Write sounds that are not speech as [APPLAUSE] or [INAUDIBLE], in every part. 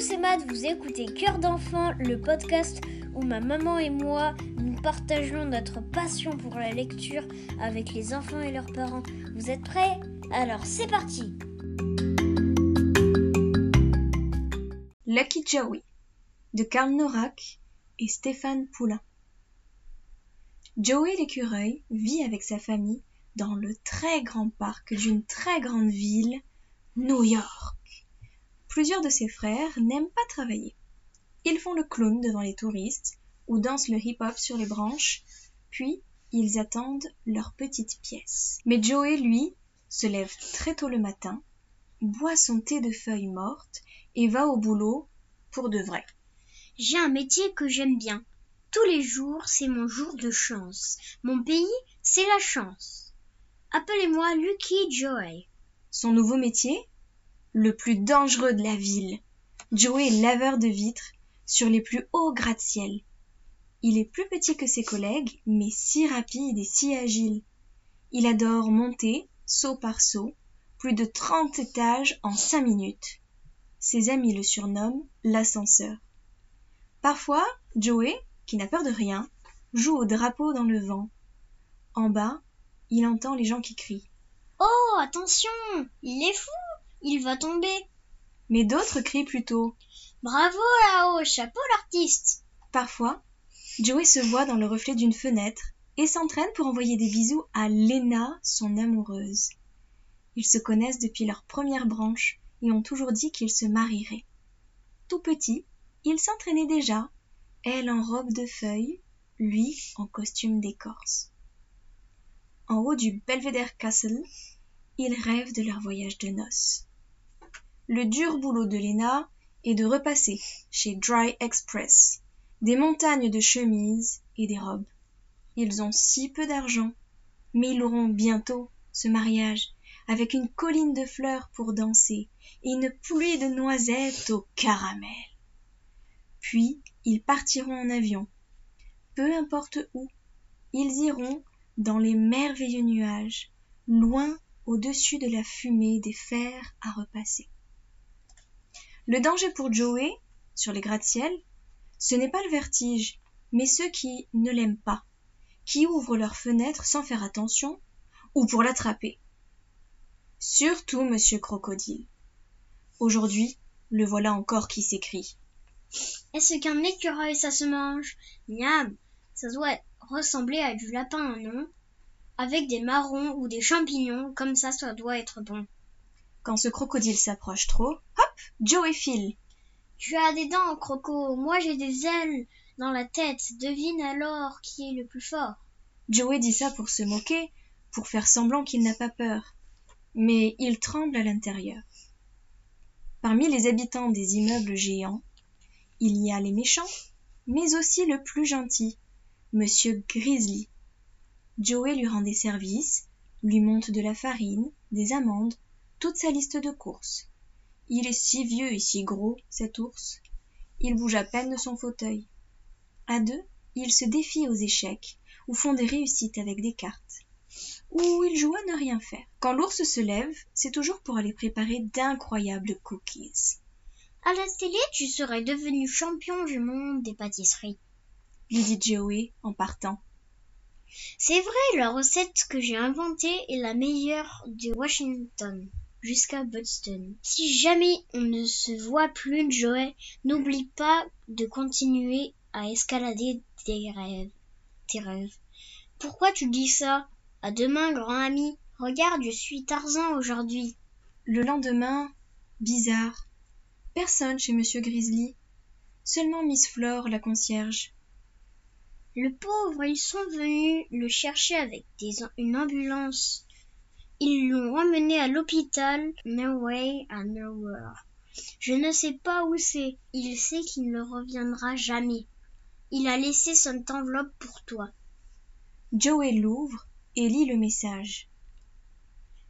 c'est Matt, vous écoutez Cœur d'enfant, le podcast où ma maman et moi nous partageons notre passion pour la lecture avec les enfants et leurs parents. Vous êtes prêts? Alors c'est parti Lucky Joey de Karl Norak et Stéphane Poulain. Joey l'écureuil vit avec sa famille dans le très grand parc d'une très grande ville, New York. Plusieurs de ses frères n'aiment pas travailler. Ils font le clown devant les touristes ou dansent le hip-hop sur les branches, puis ils attendent leur petite pièce. Mais Joey, lui, se lève très tôt le matin, boit son thé de feuilles mortes et va au boulot pour de vrai. J'ai un métier que j'aime bien. Tous les jours, c'est mon jour de chance. Mon pays, c'est la chance. Appelez-moi Lucky Joey. Son nouveau métier? Le plus dangereux de la ville. Joey est laveur de vitres sur les plus hauts gratte-ciel. Il est plus petit que ses collègues, mais si rapide et si agile. Il adore monter, saut par saut, plus de trente étages en cinq minutes. Ses amis le surnomment l'ascenseur. Parfois, Joey, qui n'a peur de rien, joue au drapeau dans le vent. En bas, il entend les gens qui crient. Oh, attention, il est fou il va tomber. Mais d'autres crient plutôt Bravo là-haut, chapeau l'artiste. Parfois, Joey se voit dans le reflet d'une fenêtre et s'entraîne pour envoyer des bisous à Lena, son amoureuse. Ils se connaissent depuis leur première branche et ont toujours dit qu'ils se marieraient. Tout petit, il s'entraînait déjà, elle en robe de feuilles, lui en costume d'écorce. En haut du Belvedere Castle, ils rêvent de leur voyage de noces le dur boulot de Léna est de repasser chez Dry Express des montagnes de chemises et des robes. Ils ont si peu d'argent, mais ils auront bientôt, ce mariage, avec une colline de fleurs pour danser et une pluie de noisettes au caramel. Puis ils partiront en avion. Peu importe où, ils iront dans les merveilleux nuages, loin au-dessus de la fumée des fers à repasser. Le danger pour Joey, sur les gratte-ciel, ce n'est pas le vertige, mais ceux qui ne l'aiment pas, qui ouvrent leurs fenêtres sans faire attention, ou pour l'attraper. Surtout Monsieur Crocodile. Aujourd'hui, le voilà encore qui s'écrie. Est-ce qu'un écureuil ça se mange? Miam Ça doit ressembler à du lapin, non? Avec des marrons ou des champignons, comme ça, ça doit être bon. Quand ce crocodile s'approche trop, hop, Joey file. Tu as des dents, Croco. Moi, j'ai des ailes dans la tête. Devine alors qui est le plus fort. Joey dit ça pour se moquer, pour faire semblant qu'il n'a pas peur. Mais il tremble à l'intérieur. Parmi les habitants des immeubles géants, il y a les méchants, mais aussi le plus gentil, Monsieur Grizzly. Joey lui rend des services, lui monte de la farine, des amandes, toute sa liste de courses. Il est si vieux et si gros, cet ours. Il bouge à peine de son fauteuil. À deux, ils se défient aux échecs, ou font des réussites avec des cartes. Ou ils jouent à ne rien faire. Quand l'ours se lève, c'est toujours pour aller préparer d'incroyables cookies. À la télé, tu serais devenu champion du monde des pâtisseries. Lui dit Joey en partant. C'est vrai, la recette que j'ai inventée est la meilleure de Washington jusqu'à Boston. Si jamais on ne se voit plus, Joey, n'oublie pas de continuer à escalader tes rêves. Tes rêves. Pourquoi tu dis ça? À demain, grand ami. Regarde, je suis Tarzan aujourd'hui. Le lendemain, bizarre. Personne chez Monsieur Grizzly. Seulement Miss Flore, la concierge. Le pauvre, ils sont venus le chercher avec une ambulance. Ils l'ont emmené à l'hôpital No Way à Nowhere. Je ne sais pas où c'est. Il sait qu'il ne reviendra jamais. Il a laissé son enveloppe pour toi. Joey l'ouvre et lit le message.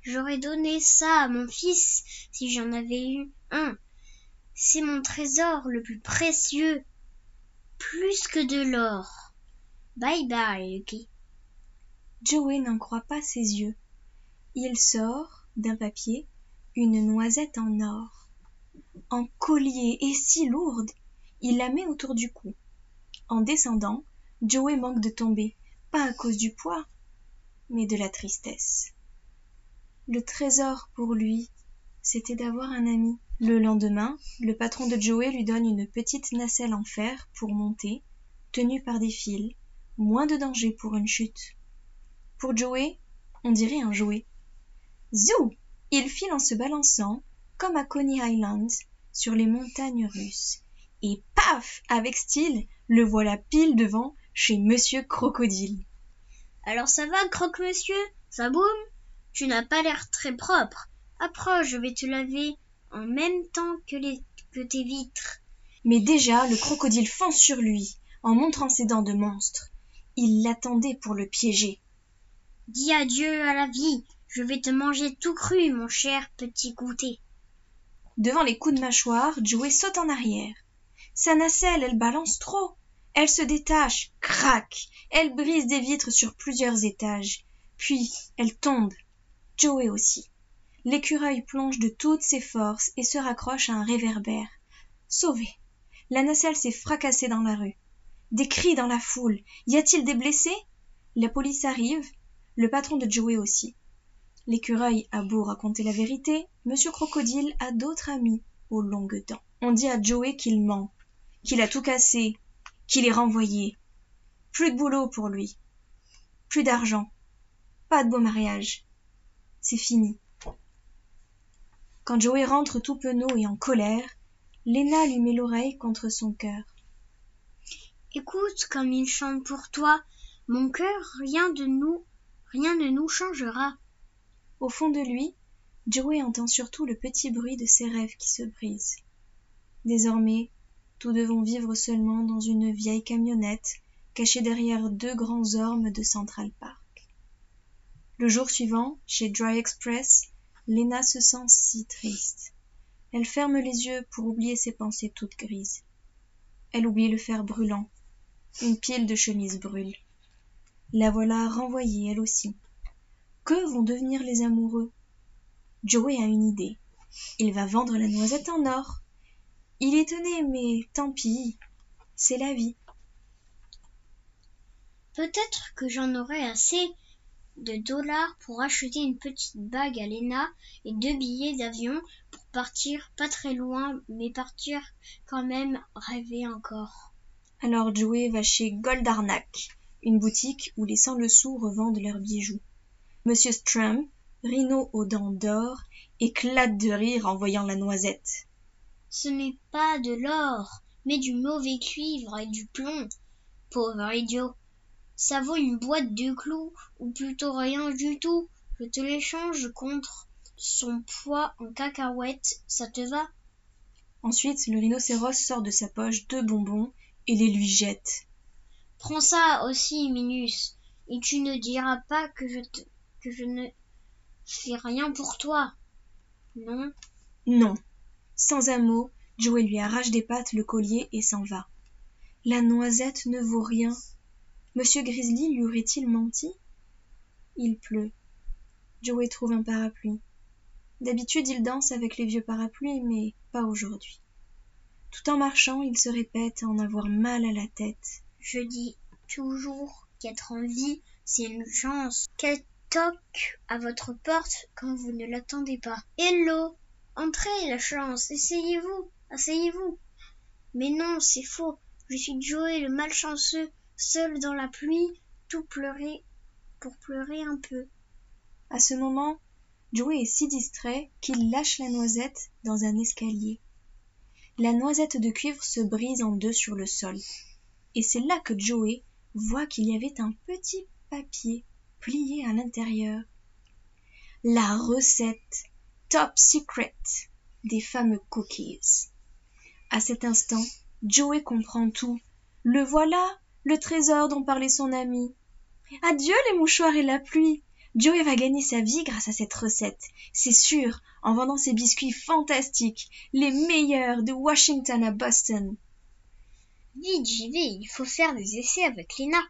J'aurais donné ça à mon fils si j'en avais eu un. C'est mon trésor le plus précieux, plus que de l'or. Bye bye, Lucky. Joey n'en croit pas ses yeux. Il sort, d'un papier, une noisette en or. en collier et si lourde. Il la met autour du cou. En descendant, Joey manque de tomber, pas à cause du poids, mais de la tristesse. Le trésor pour lui, c'était d'avoir un ami. Le lendemain, le patron de Joey lui donne une petite nacelle en fer pour monter, tenue par des fils, moins de danger pour une chute. Pour Joey, on dirait un jouet. Zou Il file en se balançant, comme à Coney Island, sur les montagnes russes. Et paf Avec style, le voilà pile devant chez Monsieur Crocodile. Alors ça va, croque-monsieur? Ça boum Tu n'as pas l'air très propre. Approche, je vais te laver en même temps que, les, que tes vitres. Mais déjà, le crocodile fonce sur lui, en montrant ses dents de monstre. Il l'attendait pour le piéger. Dis adieu à la vie. Je vais te manger tout cru, mon cher petit goûter. Devant les coups de mâchoire, Joey saute en arrière. Sa nacelle, elle balance trop. Elle se détache, craque. Elle brise des vitres sur plusieurs étages. Puis, elle tombe. Joey aussi. L'écureuil plonge de toutes ses forces et se raccroche à un réverbère. Sauvé. La nacelle s'est fracassée dans la rue. Des cris dans la foule. Y a-t-il des blessés? La police arrive, le patron de Joey aussi. L'écureuil a beau raconter la vérité, Monsieur Crocodile a d'autres amis aux longues dents. On dit à Joey qu'il ment, qu'il a tout cassé, qu'il est renvoyé. Plus de boulot pour lui. Plus d'argent. Pas de beau mariage. C'est fini. Quand Joey rentre tout penaud et en colère, Lena lui met l'oreille contre son cœur. Écoute comme il chante pour toi. Mon cœur, rien de nous rien ne nous changera. Au fond de lui, Joey entend surtout le petit bruit de ses rêves qui se brisent. Désormais, tous deux vont vivre seulement dans une vieille camionnette cachée derrière deux grands ormes de Central Park. Le jour suivant, chez Dry Express, Lena se sent si triste. Elle ferme les yeux pour oublier ses pensées toutes grises. Elle oublie le fer brûlant. Une pile de chemises brûle. La voilà renvoyée elle aussi. Que vont devenir les amoureux? Joey a une idée. Il va vendre la noisette en or. Il est étonné, mais tant pis. C'est la vie. Peut-être que j'en aurai assez de dollars pour acheter une petite bague à Lena et deux billets d'avion pour partir pas très loin, mais partir quand même rêver encore. Alors Joey va chez Goldarnak une boutique où les sans-le-sou revendent leurs bijoux. Monsieur Strum, Rhino aux dents d'or, éclate de rire en voyant la noisette. Ce n'est pas de l'or, mais du mauvais cuivre et du plomb. Pauvre idiot. Ça vaut une boîte de clous, ou plutôt rien du tout. Je te l'échange contre son poids en cacahuètes, ça te va? Ensuite, le rhinocéros sort de sa poche deux bonbons et les lui jette. Prends ça aussi, Minus, et tu ne diras pas que je te, que je ne fais rien pour toi. Non? Non. Sans un mot, Joey lui arrache des pattes le collier et s'en va. La noisette ne vaut rien. Monsieur Grizzly lui aurait-il menti? Il pleut. Joey trouve un parapluie. D'habitude, il danse avec les vieux parapluies, mais pas aujourd'hui. Tout en marchant, il se répète en avoir mal à la tête. Je dis toujours qu'être en vie, c'est une chance. Qu'elle toque à votre porte quand vous ne l'attendez pas. Hello Entrez, la chance, essayez-vous, asseyez-vous. Mais non, c'est faux. Je suis Joey le malchanceux, seul dans la pluie, tout pleurer pour pleurer un peu. À ce moment, Joey est si distrait qu'il lâche la noisette dans un escalier. La noisette de cuivre se brise en deux sur le sol et c'est là que Joey voit qu'il y avait un petit papier plié à l'intérieur. La recette top secret des fameux cookies. À cet instant, Joey comprend tout. Le voilà, le trésor dont parlait son ami. Adieu les mouchoirs et la pluie. Joey va gagner sa vie grâce à cette recette. C'est sûr, en vendant ses biscuits fantastiques, les meilleurs de Washington à Boston. J'y vais, il faut faire des essais avec Lena.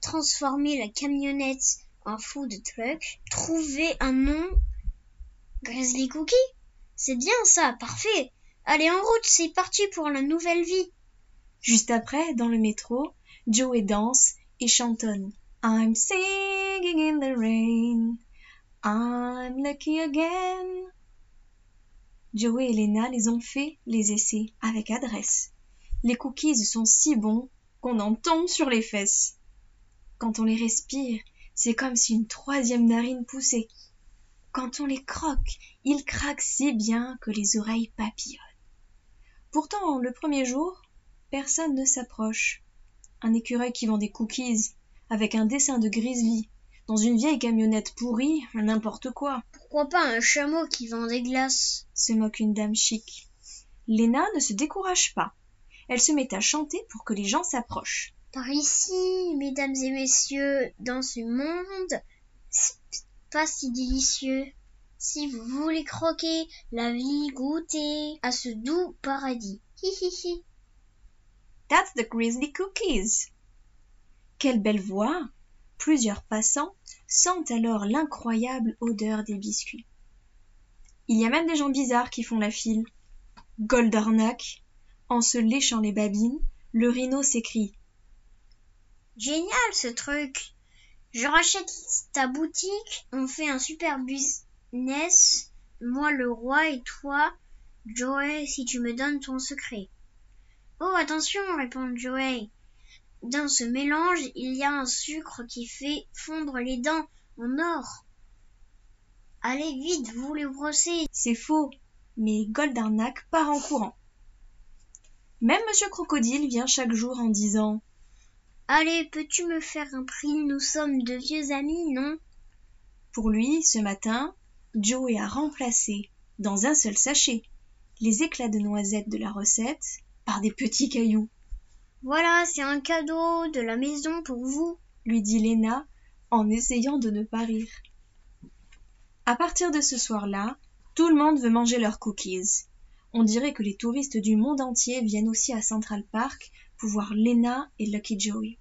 Transformer la camionnette en food truck. Trouver un nom. Grizzly Cookie C'est bien ça, parfait. Allez en route, c'est parti pour la nouvelle vie. Juste après, dans le métro, Joey danse et chantonne. I'm singing in the rain. I'm lucky again. Joey et Lena les ont fait les essais avec adresse. Les cookies sont si bons qu'on en tombe sur les fesses. Quand on les respire, c'est comme si une troisième narine poussait. Quand on les croque, ils craquent si bien que les oreilles papillonnent. Pourtant, le premier jour, personne ne s'approche. Un écureuil qui vend des cookies, avec un dessin de grizzly, dans une vieille camionnette pourrie, n'importe quoi. Pourquoi pas un chameau qui vend des glaces? se moque une dame chic. Léna ne se décourage pas. Elle se met à chanter pour que les gens s'approchent. Par ici, mesdames et messieurs, dans ce monde, pas si délicieux. Si vous voulez croquer la vie, goûter à ce doux paradis. Hi. That's the grizzly cookies. Quelle belle voix. Plusieurs passants sentent alors l'incroyable odeur des biscuits. Il y a même des gens bizarres qui font la file. Goldarnak, en se léchant les babines, le rhino s'écrie Génial ce truc. Je rachète ta boutique, on fait un super business, moi le roi et toi, Joey, si tu me donnes ton secret. Oh attention, répond Joey. Dans ce mélange, il y a un sucre qui fait fondre les dents en or. Allez vite, vous les brossez. C'est faux, mais Goldarnak part en courant. Même Monsieur Crocodile vient chaque jour en disant Allez, peux-tu me faire un prix? Nous sommes de vieux amis, non? Pour lui, ce matin, Joey a remplacé, dans un seul sachet, les éclats de noisettes de la recette par des petits cailloux. Voilà, c'est un cadeau de la maison pour vous, lui dit Léna en essayant de ne pas rire. À partir de ce soir-là, tout le monde veut manger leurs cookies. On dirait que les touristes du monde entier viennent aussi à Central Park pour voir Lena et Lucky Joey.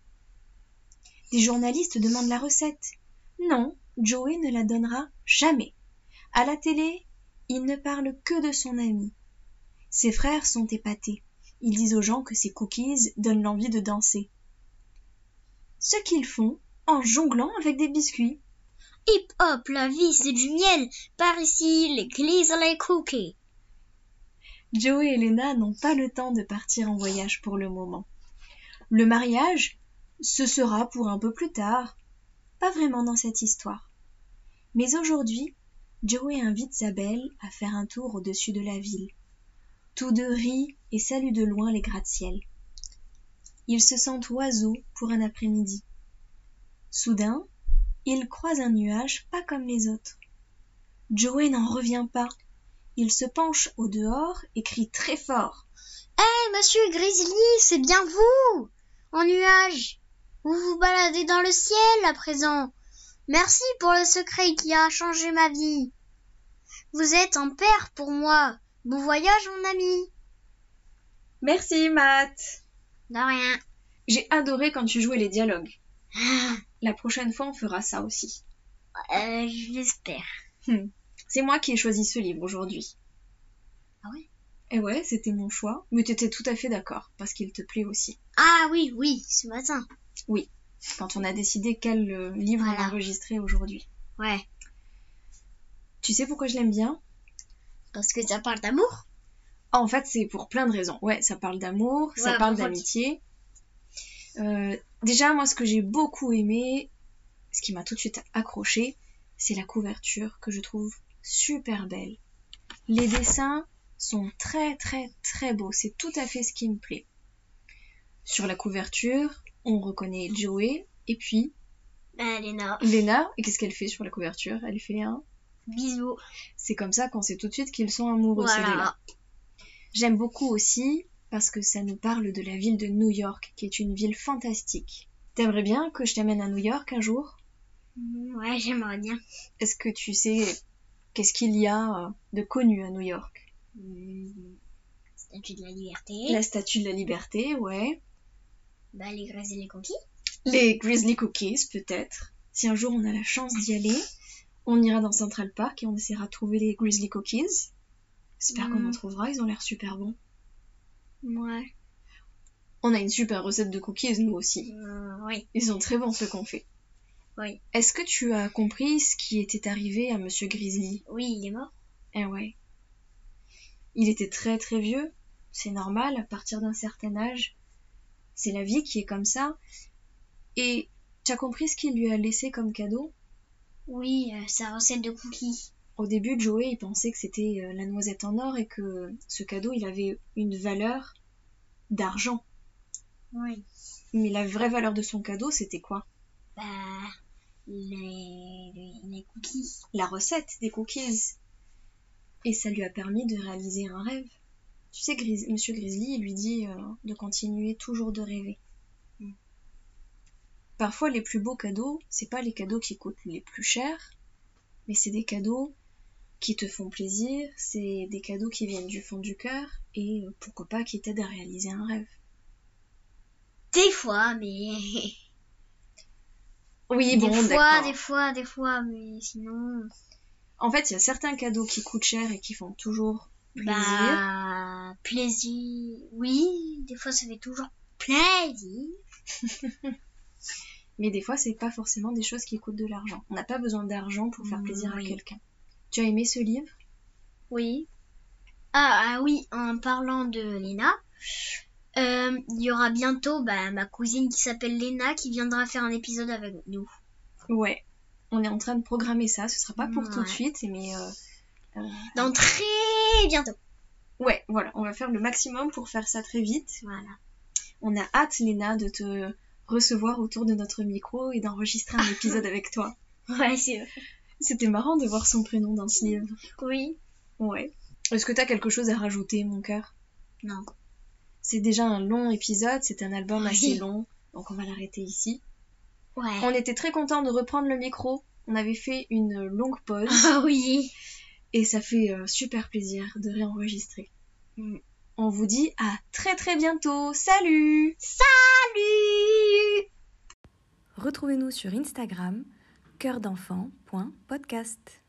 Des journalistes demandent la recette. Non, Joey ne la donnera jamais. À la télé, il ne parle que de son ami. Ses frères sont épatés. Ils disent aux gens que ces cookies donnent l'envie de danser. Ce qu'ils font en jonglant avec des biscuits. Hip hop, la vie c'est du miel. Par ici, les les cookies. Joey et Lena n'ont pas le temps de partir en voyage pour le moment. Le mariage, ce sera pour un peu plus tard. Pas vraiment dans cette histoire. Mais aujourd'hui, Joey invite sa belle à faire un tour au-dessus de la ville. Tous deux rient et saluent de loin les gratte-ciel. Ils se sentent oiseaux pour un après-midi. Soudain, ils croisent un nuage pas comme les autres. Joey n'en revient pas il se penche au dehors et crie très fort. Hé, monsieur Grizzly, c'est bien vous En nuage Vous vous baladez dans le ciel à présent. Merci pour le secret qui a changé ma vie. Vous êtes un père pour moi. Bon voyage, mon ami. Merci, Matt. De rien. J'ai adoré quand tu jouais les dialogues. La prochaine fois, on fera ça aussi. Euh, je l'espère. Hmm. C'est moi qui ai choisi ce livre aujourd'hui. Ah ouais? Eh ouais, c'était mon choix, mais t'étais tout à fait d'accord, parce qu'il te plaît aussi. Ah oui, oui, ce matin. Oui, quand on a décidé quel euh, livre on enregistrer aujourd'hui. Ouais. Tu sais pourquoi je l'aime bien? Parce que ça parle d'amour En fait, c'est pour plein de raisons. Ouais, ça parle d'amour, ça parle d'amitié. Euh, déjà, moi, ce que j'ai beaucoup aimé, ce qui m'a tout de suite accroché, c'est la couverture que je trouve super belle. Les dessins sont très très très beaux, c'est tout à fait ce qui me plaît. Sur la couverture, on reconnaît Joey et puis bah, Lena. Lena, et qu'est-ce qu'elle fait sur la couverture? Elle fait un bisou. C'est comme ça qu'on sait tout de suite qu'ils sont amoureux voilà. J'aime beaucoup aussi parce que ça nous parle de la ville de New York, qui est une ville fantastique. T'aimerais bien que je t'amène à New York un jour? Ouais, j'aimerais bien. Est-ce que tu sais Qu'est-ce qu'il y a euh, de connu à New York? Hmm, Statue de la liberté. La statue de la liberté, ouais. Bah, les Grizzly Cookies. Les Grizzly Cookies, peut-être. Si un jour on a la chance d'y aller, on ira dans Central Park et on essaiera de trouver les Grizzly Cookies. J'espère qu'on en trouvera, ils ont l'air super bons. Ouais. On a une super recette de cookies, nous aussi. Euh, oui. Ils sont très bons ceux qu'on fait. Oui. Est-ce que tu as compris ce qui était arrivé à Monsieur Grizzly? Oui, il est mort. Eh ouais. Il était très très vieux. C'est normal, à partir d'un certain âge. C'est la vie qui est comme ça. Et tu as compris ce qu'il lui a laissé comme cadeau? Oui, euh, sa recette de cookies. Au début, Joey il pensait que c'était euh, la noisette en or et que ce cadeau il avait une valeur d'argent. Oui. Mais la vraie valeur de son cadeau, c'était quoi? Bah, les, les, cookies. La recette des cookies. Et ça lui a permis de réaliser un rêve. Tu sais, Gris- Monsieur Grizzly, il lui dit euh, de continuer toujours de rêver. Mm. Parfois, les plus beaux cadeaux, c'est pas les cadeaux qui coûtent les plus chers, mais c'est des cadeaux qui te font plaisir, c'est des cadeaux qui viennent du fond du cœur et euh, pourquoi pas qui t'aident à réaliser un rêve. Des fois, mais... [LAUGHS] Oui, des bon, fois, des fois, des fois, mais sinon... En fait, il y a certains cadeaux qui coûtent cher et qui font toujours plaisir. Bah, plaisir. Oui, des fois, ça fait toujours plaisir. [LAUGHS] Mais des fois, c'est pas forcément des choses qui coûtent de l'argent. On n'a pas besoin d'argent pour faire plaisir à quelqu'un. Tu as aimé ce livre? Oui. Ah, ah oui, en parlant de euh, il y aura bientôt bah, ma cousine qui s'appelle Léna qui viendra faire un épisode avec nous. Ouais. On est en train de programmer ça. Ce sera pas pour tout de suite, mais euh, euh, Dans très bientôt. ouais, voilà. On va faire le maximum pour faire ça très vite. Voilà. On a hâte, Léna, de te recevoir autour de notre micro et d'enregistrer un épisode avec toi. [LAUGHS] Ouais, c'est vrai. C'était marrant de voir son prénom dans ce livre. Oui. Ouais. Est-ce que t'as quelque chose à rajouter, mon cœur? Non. C'est déjà un long épisode, c'est un album Oui. assez long, donc on va l'arrêter ici. Ouais. On était très contents de reprendre le micro. On avait fait une longue pause Ah oui. et ça fait euh, super plaisir de réenregistrer. Mm. On vous dit à très très bientôt. Salut Salut Retrouvez-nous sur Instagram cœurdenfant.podcast.